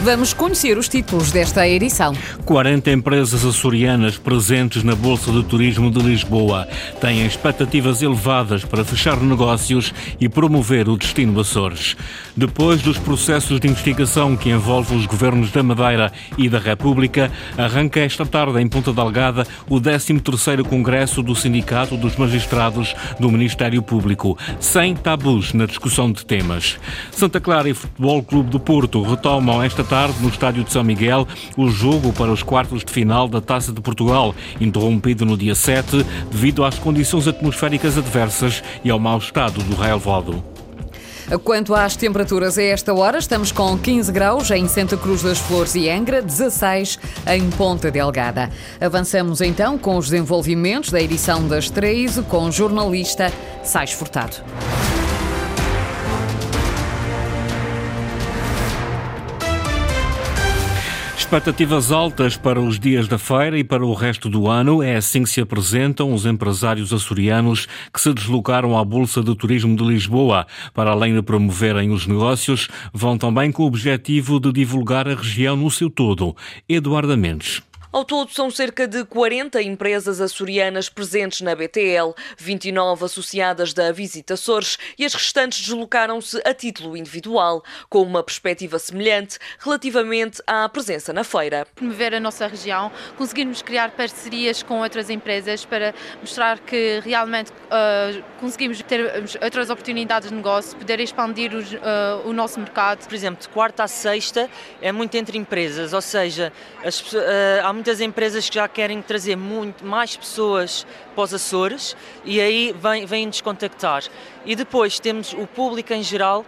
Vamos conhecer os títulos desta edição. 40 empresas açorianas presentes na Bolsa de Turismo de Lisboa têm expectativas elevadas para fechar negócios e promover o destino Açores. Depois dos processos de investigação que envolvem os governos da Madeira e da República, arranca esta tarde em Ponta Delgada o 13º Congresso do Sindicato dos Magistrados do Ministério Público, sem tabus na discussão de temas. Santa Clara e Futebol Clube do Porto retomam esta tarde no estádio de São Miguel, o jogo para os quartos de final da Taça de Portugal, interrompido no dia 7 devido às condições atmosféricas adversas e ao mau estado do relevado. Quanto às temperaturas, a esta hora estamos com 15 graus em Santa Cruz das Flores e Angra, 16 em Ponta Delgada. Avançamos então com os desenvolvimentos da edição das 3 com o jornalista Sais Furtado. Expectativas altas para os dias da feira e para o resto do ano. É assim que se apresentam os empresários açorianos que se deslocaram à Bolsa de Turismo de Lisboa. Para além de promoverem os negócios, vão também com o objetivo de divulgar a região no seu todo. Eduardo Mendes. Ao todo, são cerca de 40 empresas açorianas presentes na BTL, 29 associadas da Visita Açores e as restantes deslocaram-se a título individual, com uma perspectiva semelhante relativamente à presença na feira. Promover a nossa região, conseguirmos criar parcerias com outras empresas para mostrar que realmente uh, conseguimos ter outras oportunidades de negócio, poder expandir os, uh, o nosso mercado. Por exemplo, de quarta a sexta é muito entre empresas, ou seja, as, uh, há muitas empresas que já querem trazer muito mais pessoas para os Açores e aí vêm, vêm-nos contactar. E depois temos o público em geral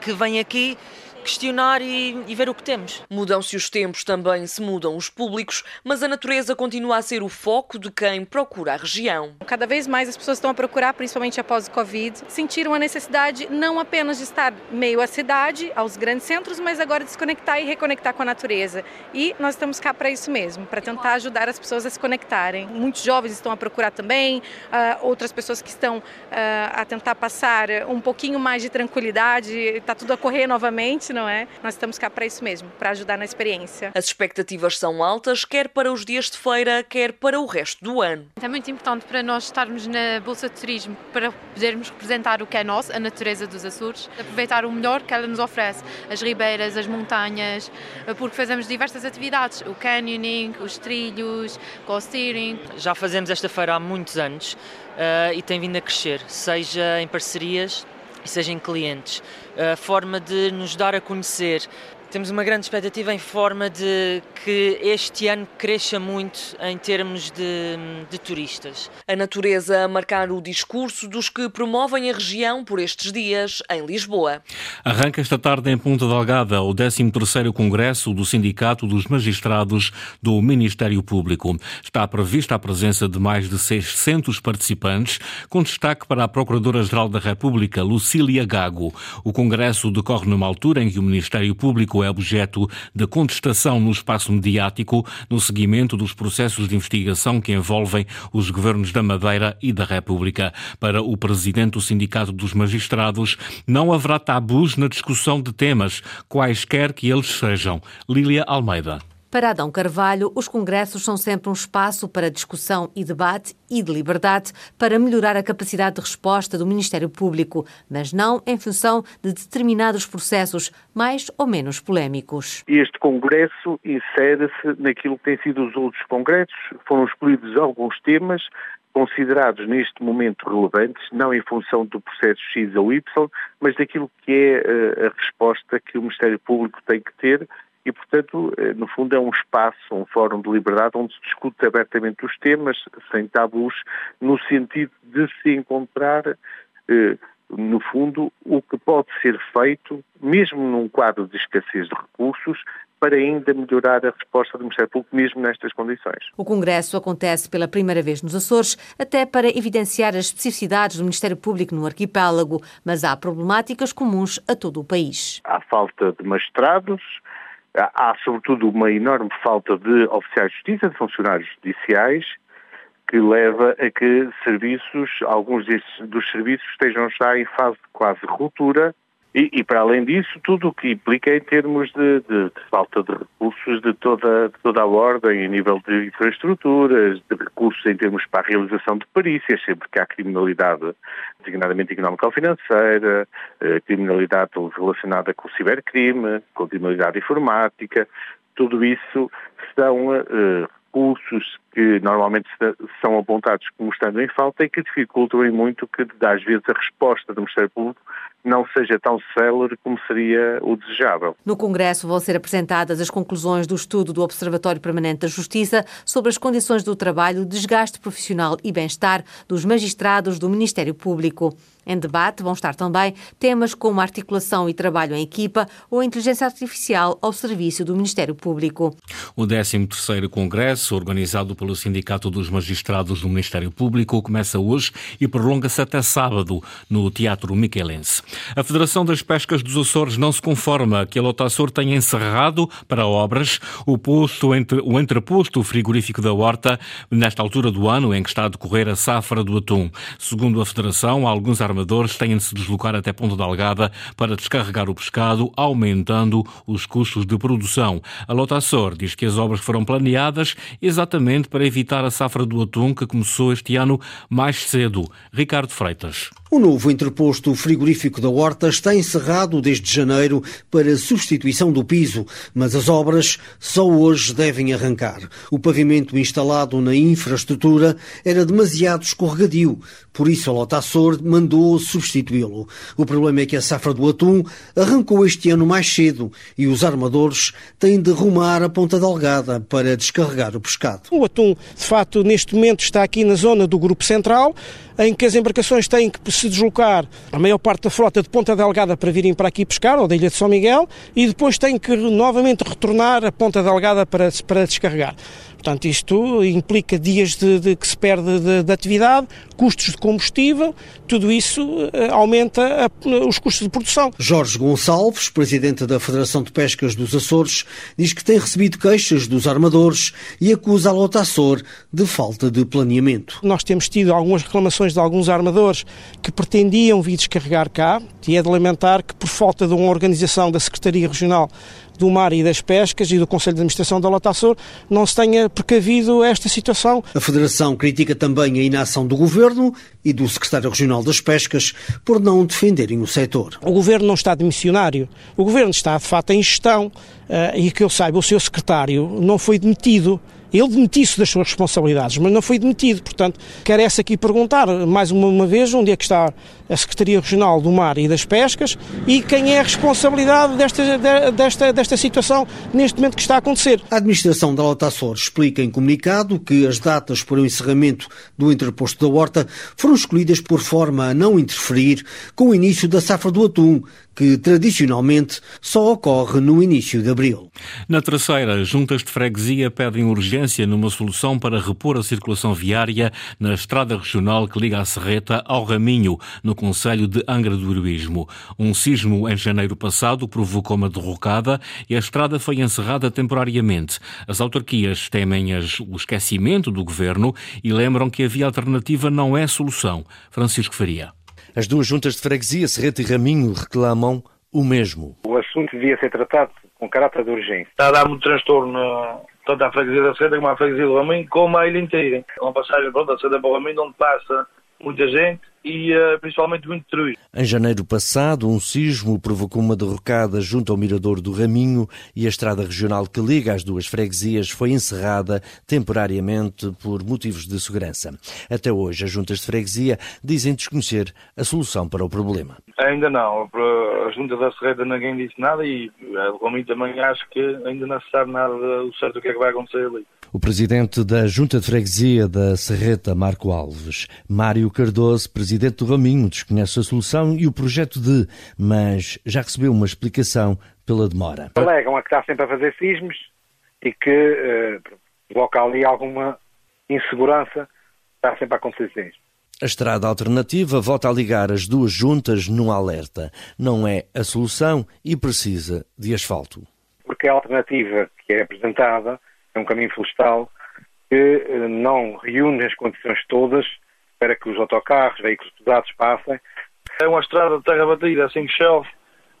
que vem aqui questionar e, e, ver o que temos. Mudam-se os tempos, também se mudam os públicos, mas a natureza continua a ser o foco de quem procura a região. Cada vez mais as pessoas estão a procurar, principalmente após o Covid, sentiram a necessidade não apenas de estar meio à cidade, aos grandes centros, mas agora de se conectar e reconectar com a natureza. E nós estamos cá para isso mesmo, para tentar ajudar as pessoas a se conectarem. Muitos jovens estão a procurar também, uh, outras pessoas que estão uh, a tentar passar um pouquinho mais de tranquilidade, está tudo a correr novamente não é? Nós estamos cá para isso mesmo, para ajudar na experiência. As expectativas são altas, quer para os dias de feira, quer para o resto do ano. É muito importante para nós estarmos na Bolsa de Turismo, para podermos representar o que é nosso, a natureza dos Açores, aproveitar o melhor que ela nos oferece, as ribeiras, as montanhas, porque fazemos diversas atividades, o canyoning, os trilhos, o steering. Já fazemos esta feira há muitos anos uh, e tem vindo a crescer, seja em parcerias, seja em clientes. A forma de nos dar a conhecer temos uma grande expectativa em forma de que este ano cresça muito em termos de, de, turistas. A natureza a marcar o discurso dos que promovem a região por estes dias em Lisboa. Arranca esta tarde em Ponta Delgada o 13º Congresso do Sindicato dos Magistrados do Ministério Público. Está prevista a presença de mais de 600 participantes, com destaque para a Procuradora-Geral da República, Lucília Gago. O Congresso decorre numa altura em que o Ministério Público é objeto de contestação no espaço mediático no seguimento dos processos de investigação que envolvem os governos da Madeira e da República. Para o presidente do Sindicato dos Magistrados, não haverá tabus na discussão de temas, quaisquer que eles sejam. Lília Almeida. Para Adão Carvalho, os congressos são sempre um espaço para discussão e debate e de liberdade para melhorar a capacidade de resposta do Ministério Público, mas não em função de determinados processos mais ou menos polémicos. Este congresso insere-se naquilo que têm sido os outros congressos. Foram escolhidos alguns temas considerados neste momento relevantes, não em função do processo X ou Y, mas daquilo que é eh, a resposta que o Ministério Público tem que ter e, portanto, eh, no fundo é um espaço, um fórum de liberdade onde se discute abertamente os temas, sem tabus, no sentido de se encontrar, eh, no fundo, o que pode ser feito, mesmo num quadro de escassez de recursos, para ainda melhorar a resposta do Ministério Público, mesmo nestas condições. O Congresso acontece pela primeira vez nos Açores, até para evidenciar as especificidades do Ministério Público no arquipélago, mas há problemáticas comuns a todo o país. Há falta de magistrados, há sobretudo uma enorme falta de oficiais de justiça, de funcionários judiciais, que leva a que serviços, alguns destes, dos serviços estejam já em fase de quase ruptura e, e, para além disso, tudo o que implica em termos de, de, de falta de recursos de toda, de toda a ordem, em nível de infraestruturas, de recursos em termos para a realização de perícias, sempre que há criminalidade, designadamente económica ou financeira, eh, criminalidade relacionada com o cibercrime, com criminalidade informática, tudo isso são eh, recursos que normalmente são apontados como estando em falta e que dificultam em muito que, às vezes, a resposta do Ministério Público não seja tão célere como seria o desejável. No Congresso vão ser apresentadas as conclusões do estudo do Observatório Permanente da Justiça sobre as condições do trabalho, desgaste profissional e bem-estar dos magistrados do Ministério Público. Em debate vão estar também temas como articulação e trabalho em equipa ou a inteligência artificial ao serviço do Ministério Público. O 13º Congresso, organizado pelo Sindicato dos Magistrados do Ministério Público, começa hoje e prolonga-se até sábado no Teatro Miquelense. A Federação das Pescas dos Açores não se conforma que a Lota Açor tenha encerrado para obras o posto entre o entreposto frigorífico da Horta nesta altura do ano em que está a decorrer a safra do atum. Segundo a Federação, alguns armadores têm de se deslocar até Ponta Delgada para descarregar o pescado, aumentando os custos de produção. A Lota Açor diz que as obras foram planeadas exatamente para evitar a safra do atum que começou este ano mais cedo. Ricardo Freitas. O novo interposto frigorífico da Horta está encerrado desde janeiro para substituição do piso, mas as obras só hoje devem arrancar. O pavimento instalado na infraestrutura era demasiado escorregadio, por isso a Lota Açor mandou substituí-lo. O problema é que a safra do atum arrancou este ano mais cedo e os armadores têm de rumar a Ponta Delgada para descarregar o pescado. O atum, de facto, neste momento está aqui na zona do Grupo Central, em que as embarcações têm que se deslocar a maior parte da frota de Ponta Delgada para virem para aqui pescar, ou da Ilha de São Miguel, e depois têm que novamente retornar a Ponta Delgada para, para descarregar. Portanto, isto implica dias de, de que se perde de, de, atividade, custos de combustível, tudo isso uh, aumenta a, os custos de produção. Jorge Gonçalves, presidente da Federação de Pescas dos Açores, diz que tem recebido queixas dos armadores e acusa a Lota Açor de falta de planeamento. Nós temos tido algumas reclamações de alguns armadores que pretendiam vir descarregar cá, e é de lamentar que por falta de uma organização da Secretaria Regional do Mar e das Pescas e do Conselho de Administração da Lota Açor não se tenha precavido esta situação. A Federação critica também a inação do Governo e do Secretário Regional das Pescas por não defenderem o setor. O Governo não está de missionário. O Governo está, de facto, em gestão uh, e que eu saiba, o seu secretário não foi demitido. Ele demitiu-se das suas responsabilidades, mas não foi demitido. Portanto, quero essa aqui perguntar, mais uma, uma vez, onde é que está a Secretaria Regional do Mar e das Pescas e quem é a responsabilidade desta, desta, desta situação neste momento que está a acontecer. A Administração da Lota Açores explica em comunicado que as datas para o encerramento do interposto da Horta foram escolhidas por forma a não interferir com o início da safra do atum, que tradicionalmente só ocorre no início de abril. Na terceira, juntas de freguesia pedem urgência numa solução para repor a circulação viária na estrada regional que liga a Serreta ao Raminho, no Conselho de Angra do Heroísmo. Um sismo em janeiro passado provocou uma derrocada e a estrada foi encerrada temporariamente. As autarquias temem o esquecimento do governo e lembram que a via alternativa não é solução. Francisco Faria. As duas juntas de freguesia, Serreta e Raminho, reclamam o mesmo. O assunto devia ser tratado com caráter de urgência. Está a dar muito transtorno tanto à freguesia da Serreta como à freguesia do Raminho, como à ilha inteira. É uma passagem pronto, da Serreta para o Raminho, onde passa muita gente e uh, principalmente muito destruído. Em janeiro passado, um sismo provocou uma derrocada junto ao mirador do Raminho e a estrada regional que liga as duas freguesias foi encerrada temporariamente por motivos de segurança. Até hoje, as juntas de freguesia dizem desconhecer a solução para o problema. Ainda não. Junta da Serreta ninguém disse nada e o Raminho também acho que ainda não se sabe nada do certo o que é que vai acontecer ali. O presidente da Junta de Freguesia da Serreta, Marco Alves, Mário Cardoso, presidente do Raminho, desconhece a solução e o projeto de, mas já recebeu uma explicação pela demora. Alegam a que está sempre a fazer sismos e que uh, provoca ali alguma insegurança, está sempre a acontecer sismos. A estrada alternativa volta a ligar as duas juntas num alerta. Não é a solução e precisa de asfalto. Porque a alternativa que é apresentada é um caminho florestal que eh, não reúne as condições todas para que os autocarros, veículos pesados passem. É uma estrada de terra batida, assim que chove,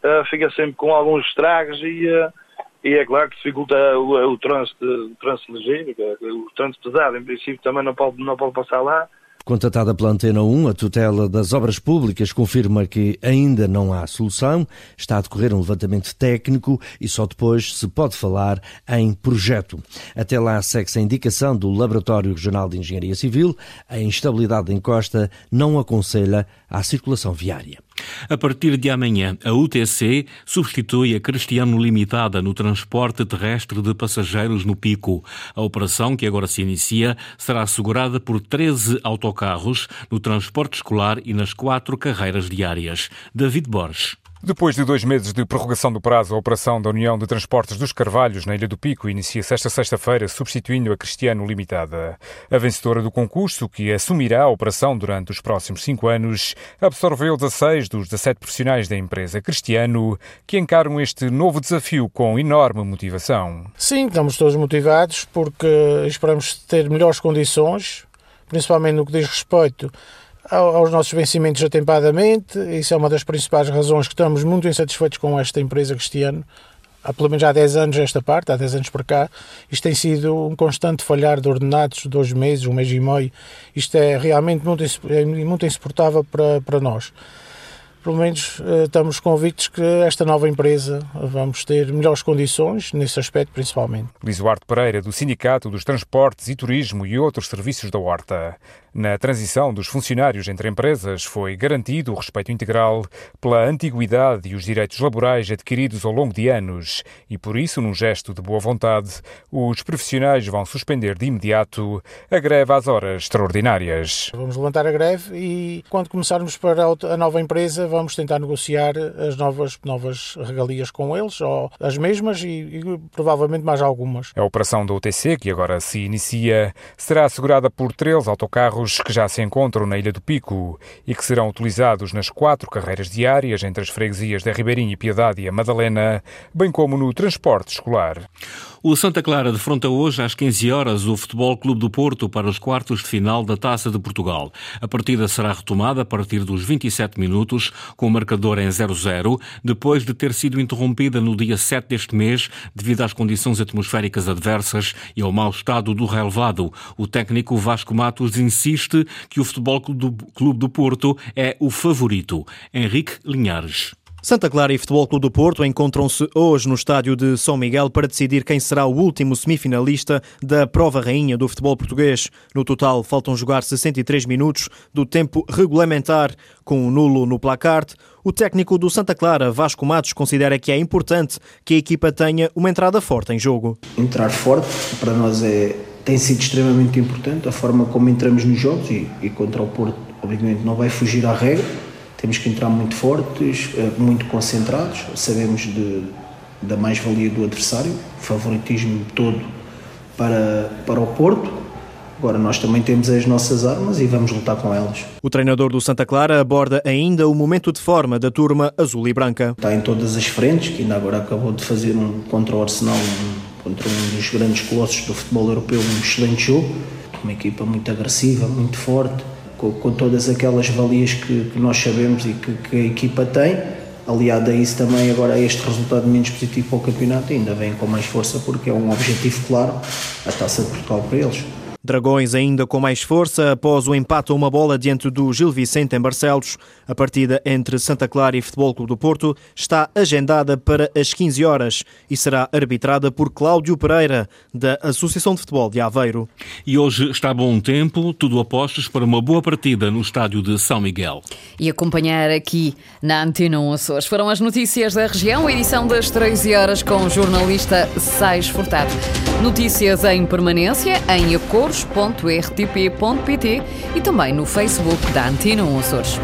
uh, fica sempre com alguns estragos e, uh, e é claro que dificulta o, o trânsito, o trânsito ligeiro, o trânsito pesado, em princípio também não pode, não pode passar lá. Contatada pela Antena 1, a tutela das obras públicas confirma que ainda não há solução, está a decorrer um levantamento técnico e só depois se pode falar em projeto. Até lá segue-se a indicação do Laboratório Regional de Engenharia Civil, a instabilidade da encosta não aconselha à circulação viária. A partir de amanhã, a UTC substitui a Cristiano Limitada no transporte terrestre de passageiros no Pico. A operação, que agora se inicia, será assegurada por 13 autocarros no transporte escolar e nas quatro carreiras diárias. David Borges. Depois de dois meses de prorrogação do prazo, a operação da União de Transportes dos Carvalhos na Ilha do Pico inicia-se esta sexta-feira, substituindo a Cristiano Limitada. A vencedora do concurso, que assumirá a operação durante os próximos cinco anos, absorveu 16 dos 17 profissionais da empresa Cristiano, que encaram este novo desafio com enorme motivação. Sim, estamos todos motivados porque esperamos ter melhores condições, principalmente no que diz respeito aos nossos vencimentos atempadamente. Isso é uma das principais razões que estamos muito insatisfeitos com esta empresa Cristiano. Há pelo menos há 10 anos esta parte, há 10 anos para cá. Isto tem sido um constante falhar de ordenados, dois meses, um mês e meio. Isto é realmente muito, é muito insuportável para, para nós pelo menos eh, estamos convictos que esta nova empresa vamos ter melhores condições, nesse aspecto principalmente. Luís Duarte Pereira, do Sindicato dos Transportes e Turismo e outros serviços da Horta. Na transição dos funcionários entre empresas foi garantido o respeito integral pela antiguidade e os direitos laborais adquiridos ao longo de anos e, por isso, num gesto de boa vontade, os profissionais vão suspender de imediato a greve às horas extraordinárias. Vamos levantar a greve e, quando começarmos para a nova empresa, vamos tentar negociar as novas, novas regalias com eles, ou as mesmas e, e provavelmente mais algumas. A operação da UTC, que agora se inicia, será assegurada por três autocarros carros que já se encontram na Ilha do Pico e que serão utilizados nas quatro carreiras diárias entre as freguesias da Ribeirinha Piedade e a Madalena, bem como no transporte escolar. O Santa Clara defronta hoje às 15 horas o Futebol Clube do Porto para os quartos de final da Taça de Portugal. A partida será retomada a partir dos 27 minutos, com o marcador em 0-0, depois de ter sido interrompida no dia 7 deste mês devido às condições atmosféricas adversas e ao mau estado do relevado. O técnico Vasco Matos insiste que o Futebol Clube do Porto é o favorito. Henrique Linhares. Santa Clara e Futebol Clube do Porto encontram-se hoje no estádio de São Miguel para decidir quem será o último semifinalista da prova rainha do futebol português. No total, faltam jogar 63 minutos do tempo regulamentar, com o nulo no placar. O técnico do Santa Clara, Vasco Matos, considera que é importante que a equipa tenha uma entrada forte em jogo. Entrar forte para nós é, tem sido extremamente importante, a forma como entramos nos jogos e, e contra o Porto, obviamente, não vai fugir à regra temos que entrar muito fortes, eh, muito concentrados, sabemos de, da mais-valia do adversário, favoritismo todo para, para o Porto. Agora nós também temos as nossas armas e vamos lutar com elas. O treinador do Santa Clara aborda ainda o momento de forma da turma azul e branca. Está em todas as frentes, que ainda agora acabou de fazer um contra o Arsenal, um, contra um dos grandes colossos do futebol europeu, um excelente jogo. Uma equipa muito agressiva, muito forte, com, com todas aquelas valias que, que nós sabemos e que, que, a equipa tem. Aliado a isso também agora este resultado menos positivo para o campeonato ainda vem com mais força porque é um objetivo claro, a Taça de Portugal para eles. Dragões ainda com mais força após o empate a uma bola diante do Gil Vicente em Barcelos. A partida entre Santa Clara e Futebol Clube do Porto está agendada para as 15 horas e será arbitrada por Cláudio Pereira, da Associação de Futebol de Aveiro. E hoje está bom tempo, tudo apostos para uma boa partida no estádio de São Miguel. E acompanhar aqui na Antena 1 Açores foram as notícias da região, edição das 13 horas com o jornalista Sais Furtado. Notícias em permanência, em acordo açores.rtp.pt e também no Facebook da Antena 1 Açores.